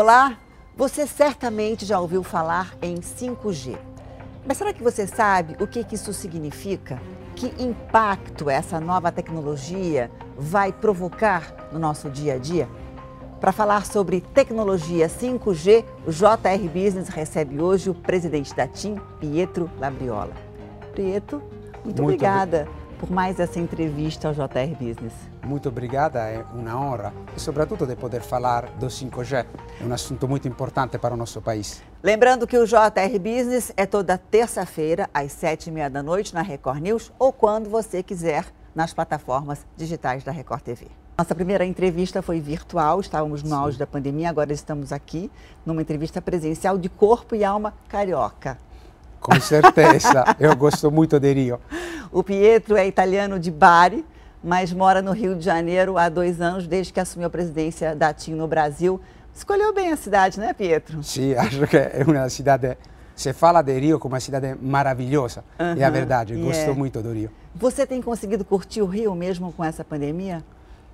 Olá, você certamente já ouviu falar em 5G. Mas será que você sabe o que isso significa? Que impacto essa nova tecnologia vai provocar no nosso dia a dia? Para falar sobre tecnologia 5G, o JR Business recebe hoje o presidente da TIM, Pietro Labriola. Pietro, muito, muito obrigada por mais essa entrevista ao JR Business. Muito obrigada, é uma honra e sobretudo de poder falar do 5G, é um assunto muito importante para o nosso país. Lembrando que o JR Business é toda terça-feira às sete e meia da noite na Record News ou quando você quiser nas plataformas digitais da Record TV. Nossa primeira entrevista foi virtual, estávamos no auge da pandemia, agora estamos aqui numa entrevista presencial de corpo e alma carioca. Com certeza, eu gosto muito de Rio. O Pietro é italiano de Bari, mas mora no Rio de Janeiro há dois anos, desde que assumiu a presidência da TIM no Brasil. Escolheu bem a cidade, né, Pietro? Sim, acho que é uma cidade. Se fala de Rio como uma cidade maravilhosa. Uhum, é a verdade, yeah. gosto muito do Rio. Você tem conseguido curtir o Rio mesmo com essa pandemia?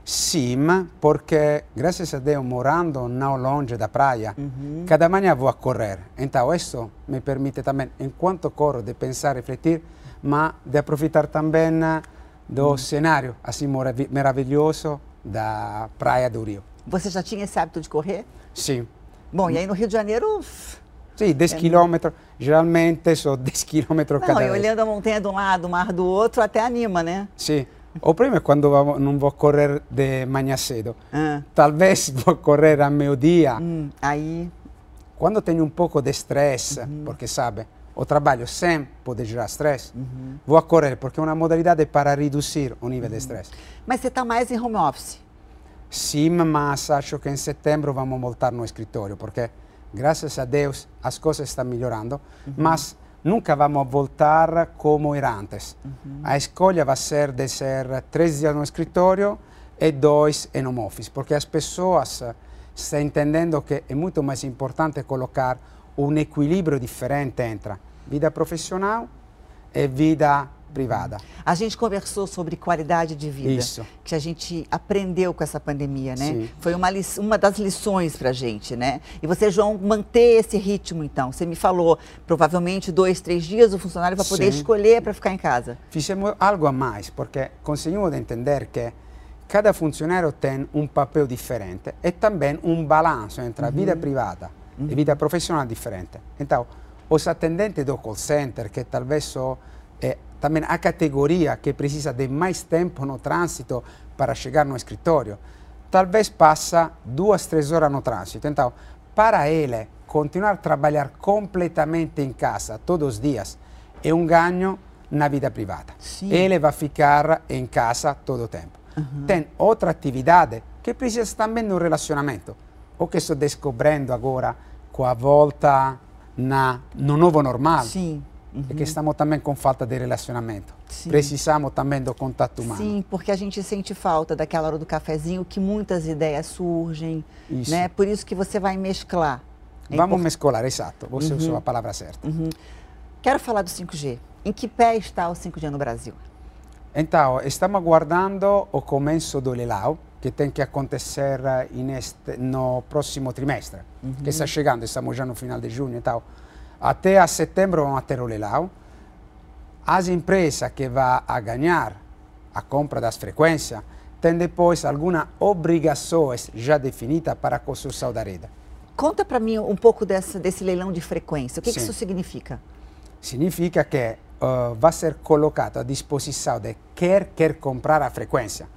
Sim, porque graças a Deus, morando não longe da praia, uhum. cada manhã vou a correr. Então, isso me permite também, enquanto corro, de pensar, refletir, mas de aproveitar também do uhum. cenário assim maravilhoso da praia do Rio. Você já tinha esse hábito de correr? Sim. Bom, e aí no Rio de Janeiro... Sim, 10 é quilômetros, geralmente são 10 quilômetros cada vez. e olhando a montanha de um lado, o mar do outro, até anima, né? Sim. O primo è quando non vou correr de manhã cedo. Ah. Talvez vou correr a meio-dia. Hum, aí. Quando tenho um pouco de stress, uhum. porque sabe, o trabalho sempre pode gerar stress, uhum. vou correr, porque é uma modalidade para reduzir o nível uhum. de stress. Mas você está mais em home office? Sim, mas acho que em setembro vamos voltar no escritório, porque graças a Deus as coisas estão melhorando, mas nunca vamos voltar como era antes. Uhum. A escolha vai ser de ser três dias no escritório e dois em home office, porque as pessoas estão entendendo que é muito mais importante colocar um equilíbrio diferente entre vida profissional e vida privada. A gente conversou sobre qualidade de vida, Isso. que a gente aprendeu com essa pandemia, né? Sim. Foi uma, uma das lições para a gente, né? E você, João, manter esse ritmo, então. Você me falou, provavelmente dois, três dias o funcionário vai poder Sim. escolher para ficar em casa. Fizemos algo a mais, porque conseguimos entender que cada funcionário tem um papel diferente e também um balanço entre a uhum. vida privada uhum. e vida profissional diferente. Então, os atendentes do call center, que talvez também a categoria que precisa de mais tempo no trânsito para chegar no escritório, talvez passa duas, três horas no trânsito. Então, para ele, continuar a trabalhar completamente em casa todos os dias é um ganho na vida privada. Sim. Ele vai ficar em casa todo o tempo. Uhum. Tem outra atividade que precisa também no relacionamento, o que estou descobrindo agora com a volta na, no novo normal. Sim uhum. é que estamos também com falta de relacionamento. Sim. Precisamos também do contato humano. Sim, porque a gente sente falta daquela hora do cafezinho que muitas ideias surgem, isso. né? Por isso que você vai mesclar. É Vamos import... mesclar, exato. Você uhum. usou a palavra certa. Uhum. Quero falar do 5G. Em que pé está o 5G no Brasil? Então, estamos aguardando o começo do leilão, que tem que acontecer este, no próximo trimestre, uhum. que está chegando, estamos já no final de junho e tal. Até a setembro vamos ter o leilão. As empresas que vão a ganhar a compra das frequências têm depois algumas obrigações já definidas para a construção da rede. Conta para mim um pouco desse, desse leilão de frequência. O que, que isso significa? Significa que uh, vai ser colocado à disposição de quem quer comprar a frequência.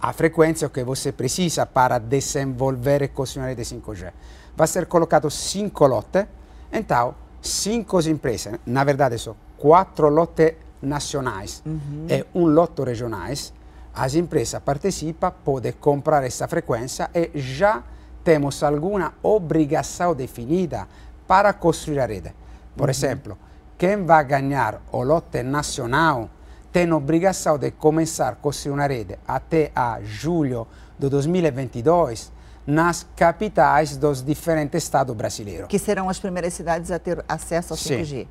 A frequência que você precisa para desenvolver e construir a rede 5G. Vai ser colocado cinco lotes. Então, cinco empresas, na verdade são quatro lotes nacionais uhum. e um lote regionais. As empresas participam, podem comprar essa frequência e já temos alguma obrigação definida para construir a rede. Por uhum. exemplo, quem vai ganhar o lote nacional tem obrigação de começar a construir uma rede até a julho de 2022 nas capitais dos diferentes estados brasileiros. Que serão as primeiras cidades a ter acesso ao 5G.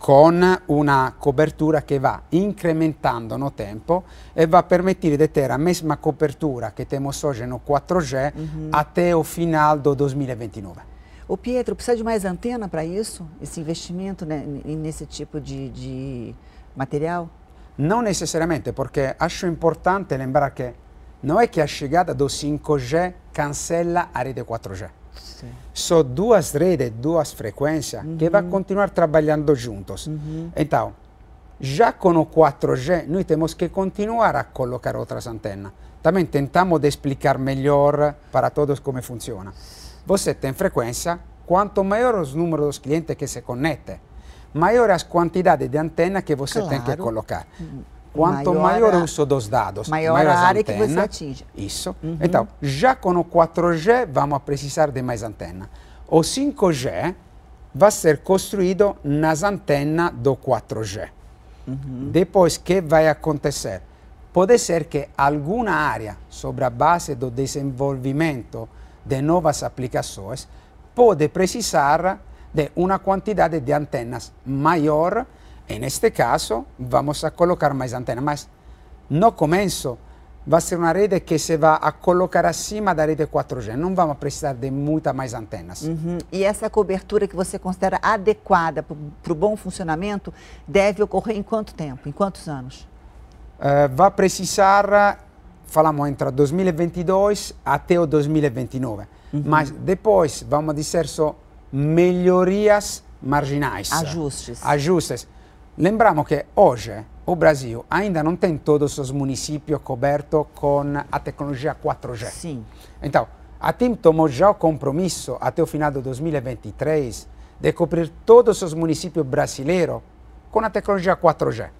con una copertura che va incrementando no tempo e va a permettere di avere la mesma copertura che temos hoje no 4G uhum. até o final do 2029. O Pietro, precisa de mais antena para isso? Esse investimento né, nesse tipo de, de material? Não necessariamente, porque acho importante lembrar que não é que a chegada do 5G cancela a rede 4G. Sim. São duas redes, duas frequências uhum. que vão continuar trabalhando juntos. Uhum. Então, já com o 4G, nós temos que continuar a colocar outras antenas. Também tentamos de explicar melhor para todos como funciona. Você tem frequência, quanto maior o número dos clientes que se conectem, maior a quantidade de antena que você claro. tem que colocar. Quanto maior, o uso dos dados, maior, maior a área antenas, que você atinge. Isso. Uhum. Então, já com o 4G, vamos precisar de mais antenas. O 5G vai ser construído nas antenas do 4G. Uhum. Depois, o que vai acontecer? Pode ser que alguma área, sobre a base do desenvolvimento de novas aplicações, pode precisar de uma quantidade de antenas maior En este caso vamos a colocar más antenas, mas no comienzo va a ser una rede que se va a colocar acima da rede 4G. Não vamos precisar de muitas mais antenas. Uhum. E essa cobertura que você considera adequada para o bom funcionamento deve ocorrer em quanto tempo? Em quantos anos? Uh, vai precisar, falamos entre 2022 até o 2029. Uhum. Mas depois vamos dizer só melhorias marginais. Ajustes. Ajustes. Lembramos que hoje o Brasil ainda não tem todos os municípios cobertos com a tecnologia 4G. Sim. Então, a TIM tomou já o compromisso até o final de 2023 de cobrir todos os municípios brasileiros com a tecnologia 4G.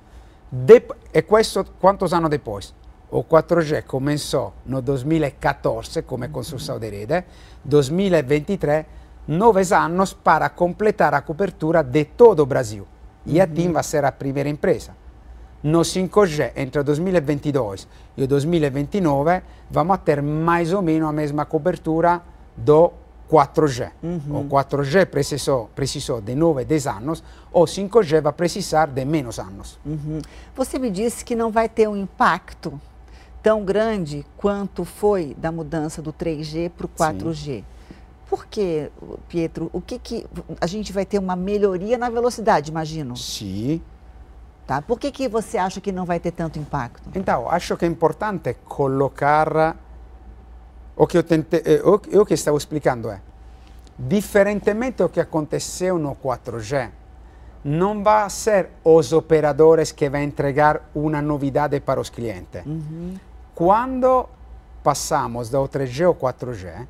De, e questo quantos anos depois? O 4G começou no 2014 come construção de rede, 2023 nove anos para completar a cobertura de todo o Brasil. E a TIM vai ser a primeira empresa. No 5G, entre o 2022 e o 2029, vamos ter mais ou menos a mesma cobertura do 4G. Uhum. O 4G precisou, precisou de 9, 10 anos, o 5G vai precisar de menos anos. Uhum. Você me disse que não vai ter um impacto tão grande quanto foi da mudança do 3G para o 4G. Sim. Por que, Pietro? O que, que a gente vai ter uma melhoria na velocidade, imagino? Sim. Tá? Por que, que você acha que não vai ter tanto impacto? Então, acho que é importante colocar o que eu, tentei, eh, o, o que estava explicando é, diferentemente do que aconteceu no 4G, não vai ser os operadores que vão entregar uma novidade para os clientes. Uhum. Quando passamos do 3G ao 4G,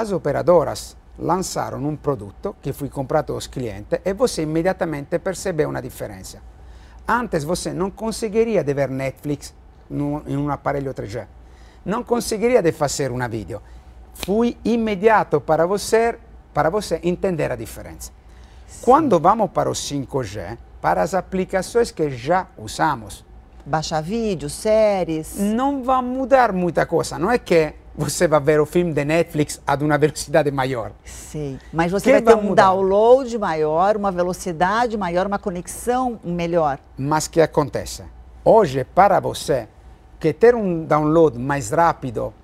as operadoras lançaram um produto que foi comprado aos clientes e você imediatamente percebeu uma diferença. Antes você não conseguiria de ver Netflix em um aparelho 3G. Não conseguiria de fazer uma vídeo. Foi imediato para você, para você entender a diferença. Sim. Quando vamos para o 5G, para as aplicações que já usamos, baixar vídeos, séries. Não vai mudar muita coisa. Não é que você vai ver o filme de Netflix a uma velocidade maior. Sim, mas você vai ter um mudar? download maior, uma velocidade maior, uma conexão melhor. Mas que acontece? Hoje, para você, que ter um download mais rápido,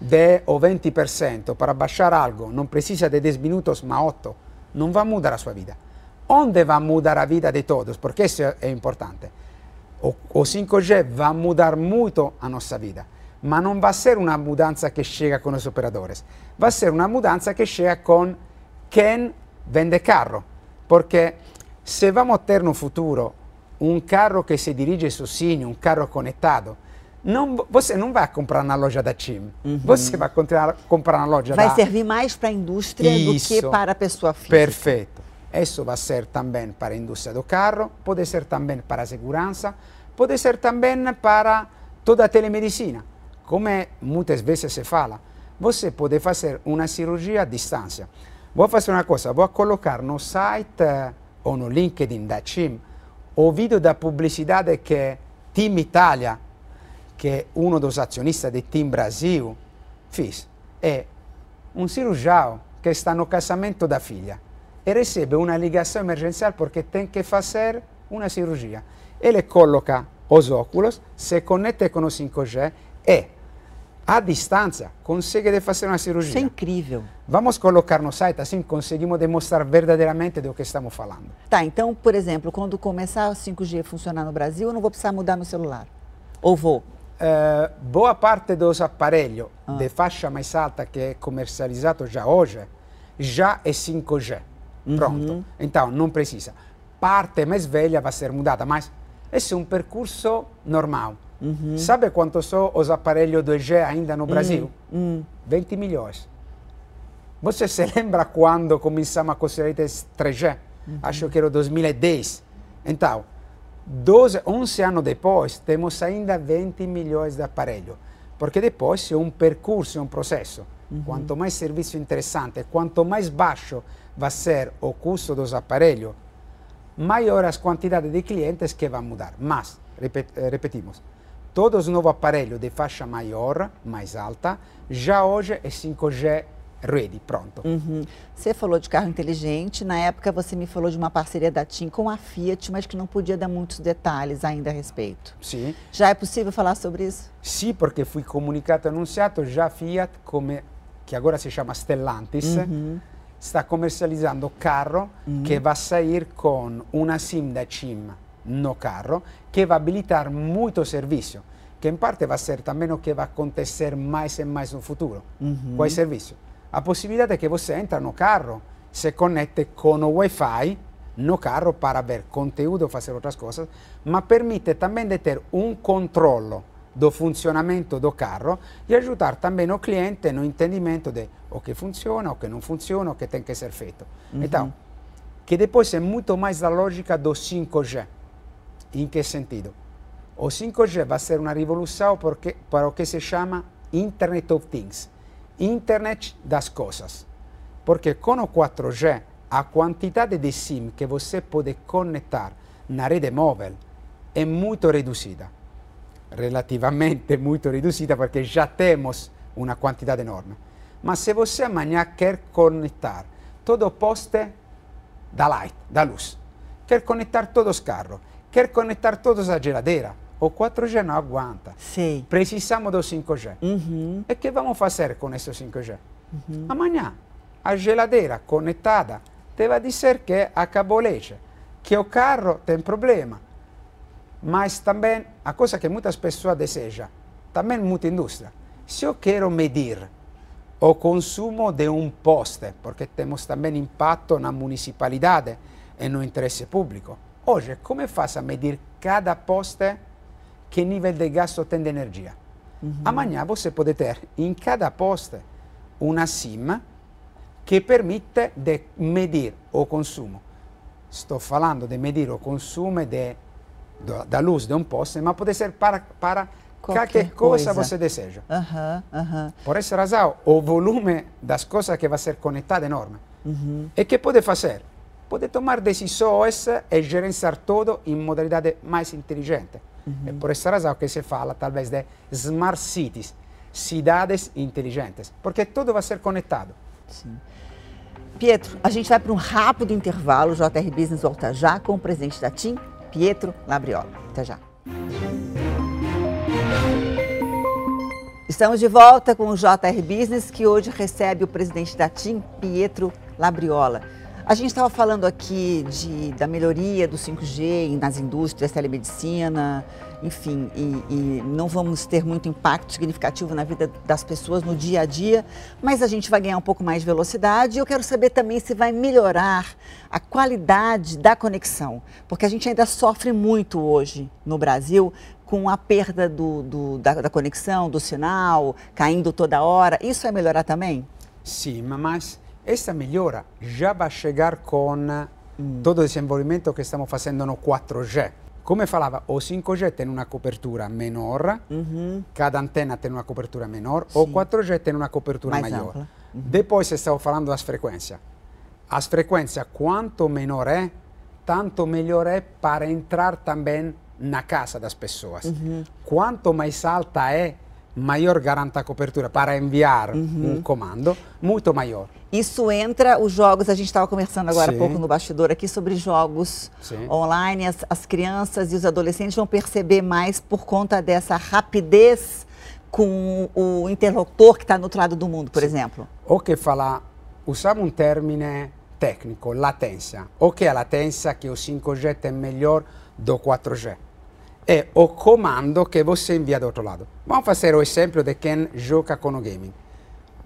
10 ou 20% para baixar algo, não precisa de 10 minutos, mas 8, não vai mudar a sua vida. Onde vai mudar a vida de todos? Porque isso é importante. O, o 5G vai mudar muito a nossa vida ma non va a ser una mudanza che chega con los operadores, va a ser una mudanza che chega con quien vende carro, perché se vamos a ter no futuro um carro que se dirige sozinho, um carro conectado, não, você não vai comprar na loja da TIM. Uhum. Você vai comprar, comprar na loja vai da... Vai servir mais para a indústria Isso. do que para a pessoa física. Perfeito. Isso vai ser também para a indústria do carro, pode ser também para a segurança, pode ser também para toda a telemedicina. Come muitas vezes se fala, você pode fazer uma cirurgia à distância. Vou fazer uma coisa, vou colocar no site ou no LinkedIn da CIM o vídeo da publicidade que Team Italia, que é um dos acionistas de Team Brasil, fez. É um cirurgião que está no casamento da filha e recebe uma ligação emergencial porque tem que fazer uma cirurgia. Ele coloca os óculos, se conecta com o 5G e à distância consegue fazer uma cirurgia. Isso é incrível. Vamos colocar no site, assim conseguimos demonstrar verdadeiramente do que estamos falando. Tá, então, por exemplo, quando começar o 5G a funcionar no Brasil, eu não vou precisar mudar meu celular? Ou vou? Uh, boa parte dos aparelhos ah. de faixa mais alta que é comercializado já hoje, já é 5G. Uhum. Pronto. Então, não precisa. Parte mais velha vai ser mudada, mas esse é um percurso normal. Uhum. Sabe quantos são os aparelhos 2G ainda no Brasil? Uhum. 20 milhões. Você se lembra quando começamos a construir 3G? Uhum. Acho que era 2010. Então, 12, 11 anos depois, temos ainda 20 milhões de aparelhos. Porque depois é um percurso, é um processo. Uhum. Quanto mais serviço interessante, quanto mais baixo vai ser o custo dos aparelhos, maior as quantidades de clientes que vão mudar. Mas, eh, repetimos, todos os novos aparelhos de faixa maior, mais alta, já hoje é 5G ready, pronto. Uhum. Você falou de carro inteligente, na época você me falou de uma parceria da TIM com a Fiat, mas que não podia dar muitos detalhes ainda a respeito. Sim. Já é possível falar sobre isso? Sim, porque fui comunicato anunciado já Fiat, come, que agora se chama Stellantis, uhum. Está comercializando carro uhum. que vai sair com uma SIM da TIM no carro, que vai habilitar muito serviço, que em parte vai ser também o que vai acontecer mais e mais no futuro. Uhum. Qual serviço? A possibilidade é que você entra no carro, se conecte com o Wi-Fi no carro para ver conteúdo, fazer outras coisas, mas permite também de ter um controle do funcionamento do carro e ajudar também o cliente no entendimento de o que funciona, o que não funciona, o que tem que ser feito. Uhum. Então, que depois é muito mais a lógica do 5G. Em que sentido? O 5G vai ser uma revolução porque, para o que se chama Internet of Things. Internet das coisas. Porque com o 4G, a quantidade de SIM que você pode conectar na rede móvel é muito reduzida. Relativamente muito reduzida, porque já temos uma quantidade enorme. Mas se você amanhã quer conectar todo poste da light, da luz, quer conectar todos os carros, quer conectar todos a geladeira, o 4G não aguenta. Sim. Precisamos do 5G. Uhum. E que vamos fazer com esse 5G? Uhum. Amanhã, a geladeira conectada te vai dizer que acabou leite, que o carro tem problema. Mas também, a coisa que muitas pessoas desejam, também muita indústria, se eu quero medir o consumo de um poste, porque temos também impacto na municipalidade e no interesse público. Hoje, como faço a medir cada poste que nível de gasto tem de energia. Uhum. Amanhã você pode ter em cada poste uma SIM que permite de medir o consumo. Estou falando de medir o consumo da luz de um poste, mas pode ser para, para qualquer, coisa, coisa você deseja. Uhum, uhum. Por essa razão, o volume das coisas que vai ser conectado é enorme. Uhum. E que pode fazer? Pode tomar decisões e gerenciar tudo em modalidade mais inteligente. Uhum. É por essa razão que se fala, talvez, de smart cities, cidades inteligentes, porque tudo vai ser conectado. Sim. Pietro, a gente vai para um rápido intervalo. O JR Business volta já com o presidente da TIM, Pietro Labriola. Até já. Estamos de volta com o JR Business, que hoje recebe o presidente da TIM, Pietro Labriola. A gente estava falando aqui de, da melhoria do 5G nas indústrias, telemedicina, enfim, e, e, não vamos ter muito impacto significativo na vida das pessoas no dia a dia, mas a gente vai ganhar um pouco mais de velocidade. Eu quero saber também se vai melhorar a qualidade da conexão, porque a gente ainda sofre muito hoje no Brasil com a perda do, do, da, da conexão, do sinal, caindo toda hora. Isso vai melhorar também? Sim, mas essa melhora já vai chegar com mm. todo o desenvolvimento que estamos fazendo no 4G. Come falava, o 5G tem uma cobertura menor, uhum. cada antena tem uma cobertura menor, Sim. o 4G tem uma cobertura Mais maior. Uhum. Depois estava falando das frequências. As frequências, quanto menor é, tanto melhor é para entrar também na casa das pessoas. Uhum. Quanto mais alta é, maior garanta a cobertura para enviar uhum. um comando, muito maior. Isso entra os jogos, a gente estava conversando agora há pouco no bastidor aqui sobre jogos Sim. online, as, as crianças e os adolescentes vão perceber mais por conta dessa rapidez com o interlocutor que está no outro lado do mundo, por Sim. exemplo. O que falar, usamos um termine técnico, latência. O que é a latência? Que o 5G tem melhor do 4G. É o comando que você envia do outro lado. Vamos fazer o exemplo de quem joga com o gaming.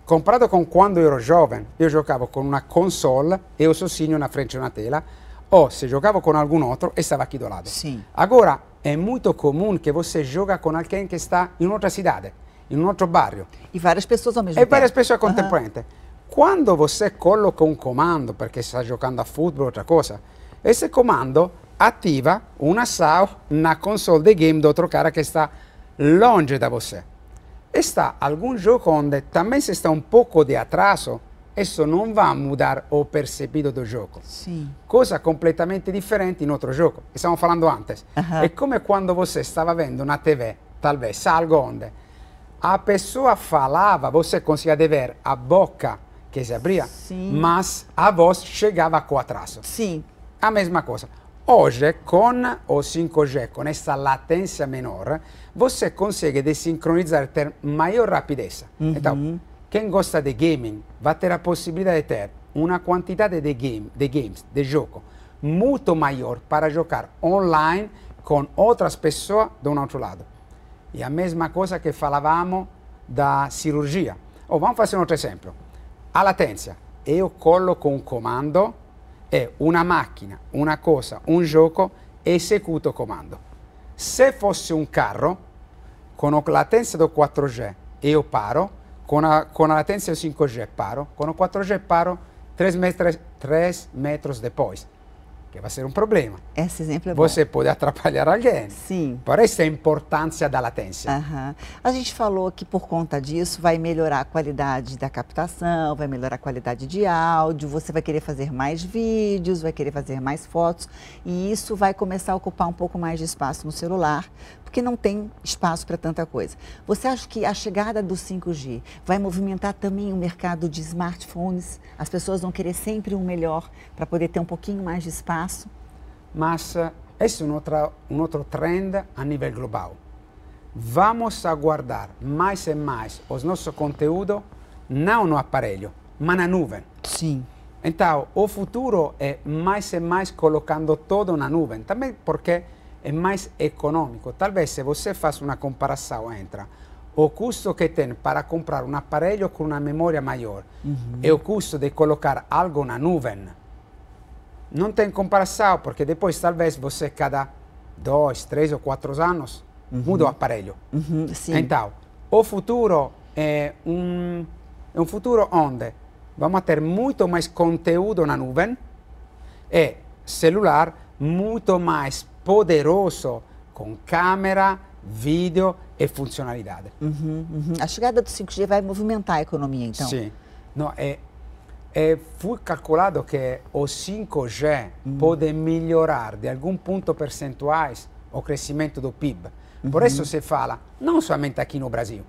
Comparado com quando eu era jovem, eu jogava com uma console e o sozinho na frente de uma tela, ou se jogava com algum outro, estava aqui do lado. Sim. Agora, é muito comum que você joga com alguém que está em outra cidade, em um outro bairro. E várias pessoas ao mesmo e tempo. E várias pessoas contemporaneamente. Quando você coloca um comando, perché sta giocando a football o outra cosa, esse comando ativa uma ação na console de game do outro cara que está longe da você. Está algum jogo onde também se está um pouco de atraso, isso não vai mudar o percebido do jogo. Sim. Cosa completamente differente in outro gioco. Stiamo falando antes. Uh -huh. È come quando você stava vendo na TV, talvez, algo onde a pessoa falava, você conseguia ver a boca que se abria, Sim. mas a voz chegava com atraso. Sim. A mesma coisa. Hoje, com o 5G, com essa latência menor, você consegue desincronizar ter maior rapidez. Uhum. Então, quem gosta de gaming vai ter a possibilidade de ter uma quantidade de, game, de games, de jogo, muito maior para jogar online com outras pessoas do outro lado. E a mesma coisa que falávamos da cirurgia. Oh, vamos fazer um outro exemplo. a latenza. Io colloco un comando e una macchina, una cosa, un gioco, esecuto comando. Se fosse un carro, con la latenza del 4G io paro, con la, con la latenza del 5G paro, con il 4G paro 3 metros, 3 metros depois. Que vai ser um problema. Esse exemplo é Você bom. pode atrapalhar alguém. Sim. Por isso a importância da latência. Uhum. A gente falou que por conta disso vai melhorar a qualidade da captação, vai melhorar a qualidade de áudio, você vai querer fazer mais vídeos, vai querer fazer mais fotos e isso vai começar a ocupar um pouco mais de espaço no celular, porque não tem espaço para tanta coisa. Você acha que a chegada do 5G vai movimentar também o mercado de smartphones? As pessoas vão querer sempre um melhor para poder ter um pouquinho mais de espaço? Mas esse é um outro, um outro trend a nível global. Vamos aguardar mais e mais os nossos conteúdos não no aparelho, mas na nuvem. Sim. Então, o futuro é mais e mais colocando tudo na nuvem. Também porque é mais econômico. Talvez se você faz uma comparação entre o custo que tem para comprar um aparelho com uma memória maior uhum. e o custo de colocar algo na nuvem, não tem comparação, porque depois talvez você cada dois, três ou quatro anos uhum. muda o aparelho. Uhum, então, o futuro é um, é um futuro onde vamos ter muito mais conteúdo na nuvem e celular muito mais poderoso com câmera, vídeo e funcionalidade. Uhum, uhum. A chegada do 5G vai movimentar a economia, então? Sim. Não, é, é, foi calculado que o 5G uhum. pode melhorar de algum ponto percentuais o crescimento do PIB. Por isso se fala, não somente aqui no Brasil.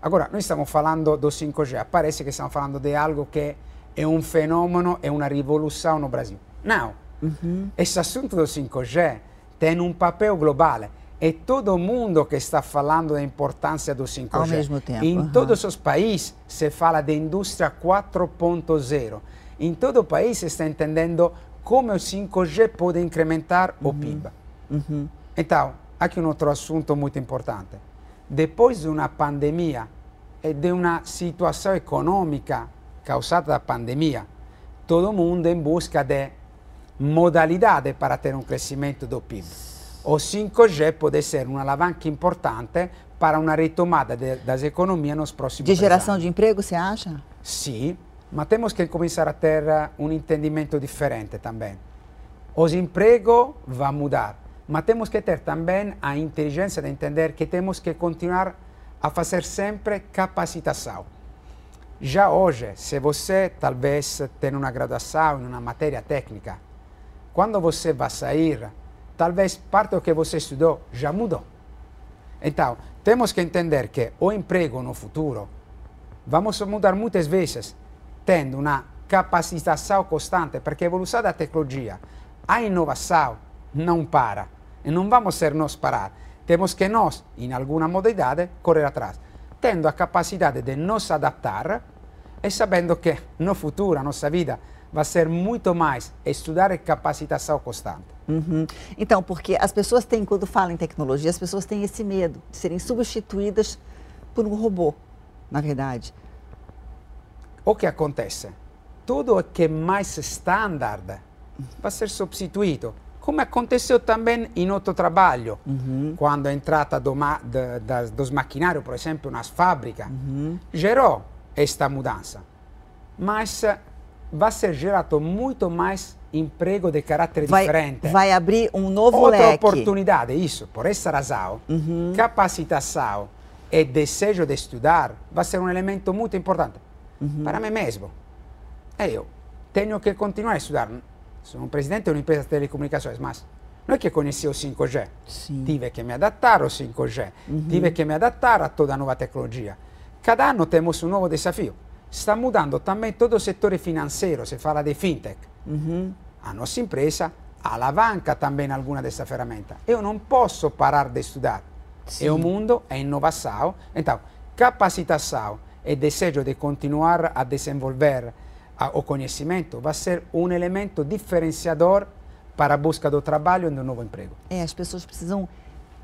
Agora, nós estamos falando do 5G, parece que estamos falando de algo que é um fenômeno, é uma revolução no Brasil. Não, Uhum. Esse assunto do 5G tem um papel global. É todo mundo que está falando da importância do 5G. Ao mesmo tempo. Em uhum. todos os países se fala de indústria 4.0. Em todo o país se está entendendo como o 5G pode incrementar uhum. o PIB. Uhum. Então, aqui um outro assunto muito importante. Depois de uma pandemia e de uma situação econômica causada da pandemia, todo mundo em busca de modalidade para ter um crescimento do PIB. O 5G pode ser uma alavanca importante para uma retomada de, das economias nos próximos De geração de emprego, você acha? Sim, mas temos que começar a ter um entendimento diferente também. Os empregos vão mudar, mas temos que ter também a inteligência de entender que temos que continuar a fazer sempre capacitação. Já hoje, se você talvez tem uma graduação em uma matéria técnica, quando você vai sair, talvez parte do que você estudou já mudou. Então, temos que entender que o emprego no futuro vamos mudar muitas vezes tendo uma capacitação constante, porque a evolução da tecnologia, a inovação não para e não vamos ser nós parar. Temos que nós, em alguma modalidade, correr atrás, tendo a capacidade de nos adaptar e sabendo que no futuro a nossa vida vai ser muito mais estudar e capacitação constante. Uhum. Então, porque as pessoas têm, quando falam em tecnologia, as pessoas têm esse medo de serem substituídas por um robô, na verdade. O que acontece? Tudo o que é mais standard vai ser substituído. Como aconteceu também em outro trabalho, uhum. quando a entrada do ma de, de, dos maquinários, por exemplo, nas fábricas, uhum. gerou esta mudança. Mas vai ser gerado muito mais emprego de caráter vai, diferente. Vai abrir um novo Outra leque. oportunidade, isso. Por essa razão, uhum. capacitação e desejo de estudar vai ser um elemento muito importante uhum. para mim mesmo. E eu tenho que continuar a estudar. Sou um presidente de uma empresa de telecomunicações, mas não é que conheci o 5G. Sim. Tive que me adaptar ao 5G. Uhum. Tive que me adaptar a toda a nova tecnologia. Cada ano temos um novo desafio. Está mudando também todo o setor financeiro, se fala de fintech. Uhum. A nossa empresa alavanca também alguma dessas ferramentas. Eu não posso parar de estudar. Sim. É o mundo, é inovação. Então, capacitação e desejo de continuar a desenvolver a, o conhecimento vai ser um elemento diferenciador para a busca do trabalho e do novo emprego. É, as pessoas precisam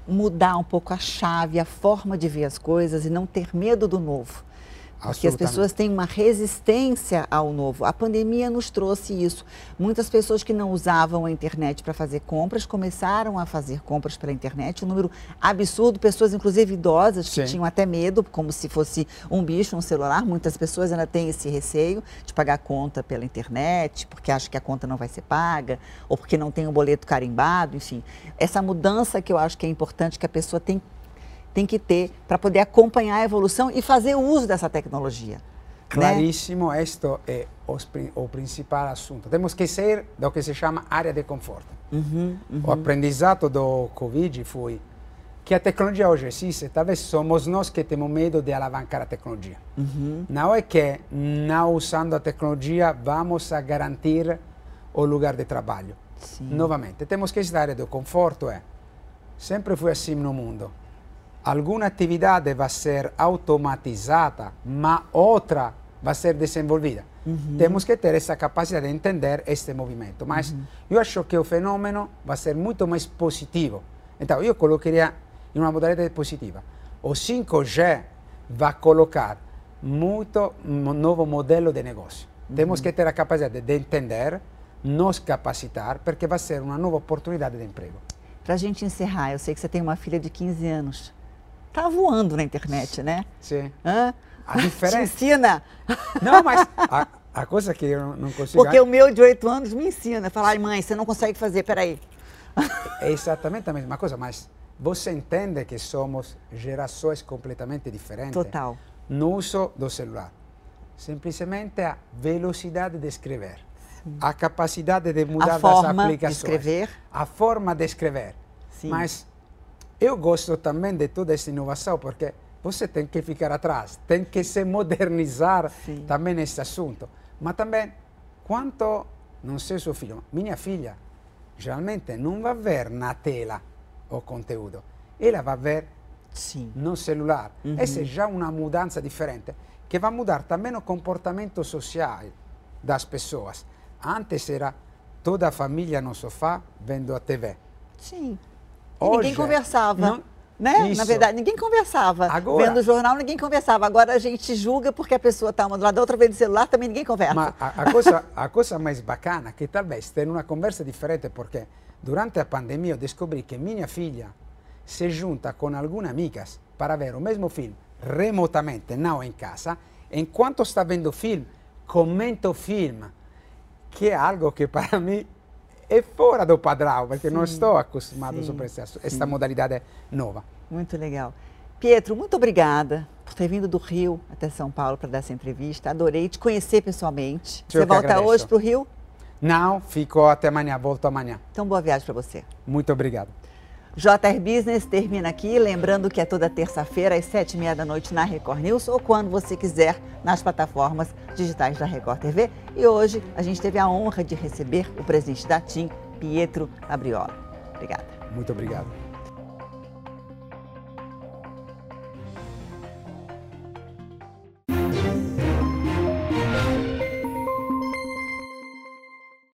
mudar um pouco a chave, a forma de ver as coisas e não ter medo do novo. Porque as pessoas têm uma resistência ao novo. A pandemia nos trouxe isso. Muitas pessoas que não usavam a internet para fazer compras começaram a fazer compras pela internet. Um número absurdo, pessoas, inclusive idosas, que Sim. tinham até medo, como se fosse um bicho, um celular. Muitas pessoas ainda têm esse receio de pagar conta pela internet, porque acham que a conta não vai ser paga, ou porque não tem o um boleto carimbado, enfim. Essa mudança que eu acho que é importante, que a pessoa tem tem que ter para poder acompanhar a evolução e fazer uso dessa tecnologia. Né? Claríssimo, né? este é o, o, principal assunto. Temos que sair do que se chama área de conforto. Uhum, uhum. O aprendizado do Covid foi que a tecnologia hoje existe, talvez somos nós que temos medo de alavancar a tecnologia. Uhum. Não é que não usando a tecnologia vamos a garantir o lugar de trabalho. Sim. Novamente, temos que estar área do conforto é sempre foi assim no mundo alguma atividade vai ser automatizada, mas outra vai ser desenvolvida. Uhum. Temos que ter essa capacidade de entender este movimento. Mas uhum. eu acho que o fenômeno vai ser muito mais positivo. Então, eu colocaria em uma modalidade positiva. O 5G vai colocar muito um novo modelo de negócio. Uhum. Temos que ter a capacidade de entender, nos capacitar, porque vai ser uma nova oportunidade de emprego. Para a gente encerrar, eu sei que você tem uma filha de 15 anos tá voando na internet, né? Sim. Hã? A diferença. Te ensina. Não, mas a, a coisa que eu não consigo. Porque o meu de oito anos me ensina. Falar, mãe, você não consegue fazer, peraí. É exatamente a mesma coisa, mas você entende que somos gerações completamente diferentes. Total. No uso do celular. Simplesmente a velocidade de escrever. Sim. A capacidade de mudar a das aplicações. De escrever. A forma de escrever. Sim. Mas eu gosto também de toda essa inovação, porque você tem que ficar atrás, tem que se modernizar Sim. também nesse assunto. Mas também, quanto, não sei seu filho, minha filha, geralmente não vai ver na tela o conteúdo, ela vai ver Sim. no celular. Uhum. Essa é já uma mudança diferente, que vai mudar também o comportamento social das pessoas. Antes era toda a família no sofá vendo a TV. Sim. Hoje, ninguém conversava. Não, né? Isso. Na verdade, ninguém conversava. Agora, Vendo o jornal, ninguém conversava. Agora a gente julga porque a pessoa está uma do lado da outra, vendo o celular, também ninguém conversa. Mas a, a, coisa, a coisa mais bacana é que talvez ter uma conversa diferente, porque durante a pandemia eu descobri que minha filha se junta com algumas amigas para ver o mesmo filme remotamente, não em casa, enquanto está vendo o filme, comenta o filme, que é algo que para mim é fora do padrão, porque sim, não estou acostumado sim, sobre essa, essa modalidade nova. Muito legal. Pietro, muito obrigada por ter vindo do Rio até São Paulo para dar essa entrevista. Adorei te conhecer pessoalmente. Eu você volta agradeço. hoje para o Rio? Não, ficou até amanhã, volto amanhã. Então, boa viagem para você. Muito obrigado. JR Business termina aqui, lembrando que é toda terça-feira às sete e meia da noite na Record News ou quando você quiser nas plataformas digitais da Record TV. E hoje a gente teve a honra de receber o presidente da TIM, Pietro Abriola. Obrigada. Muito obrigado.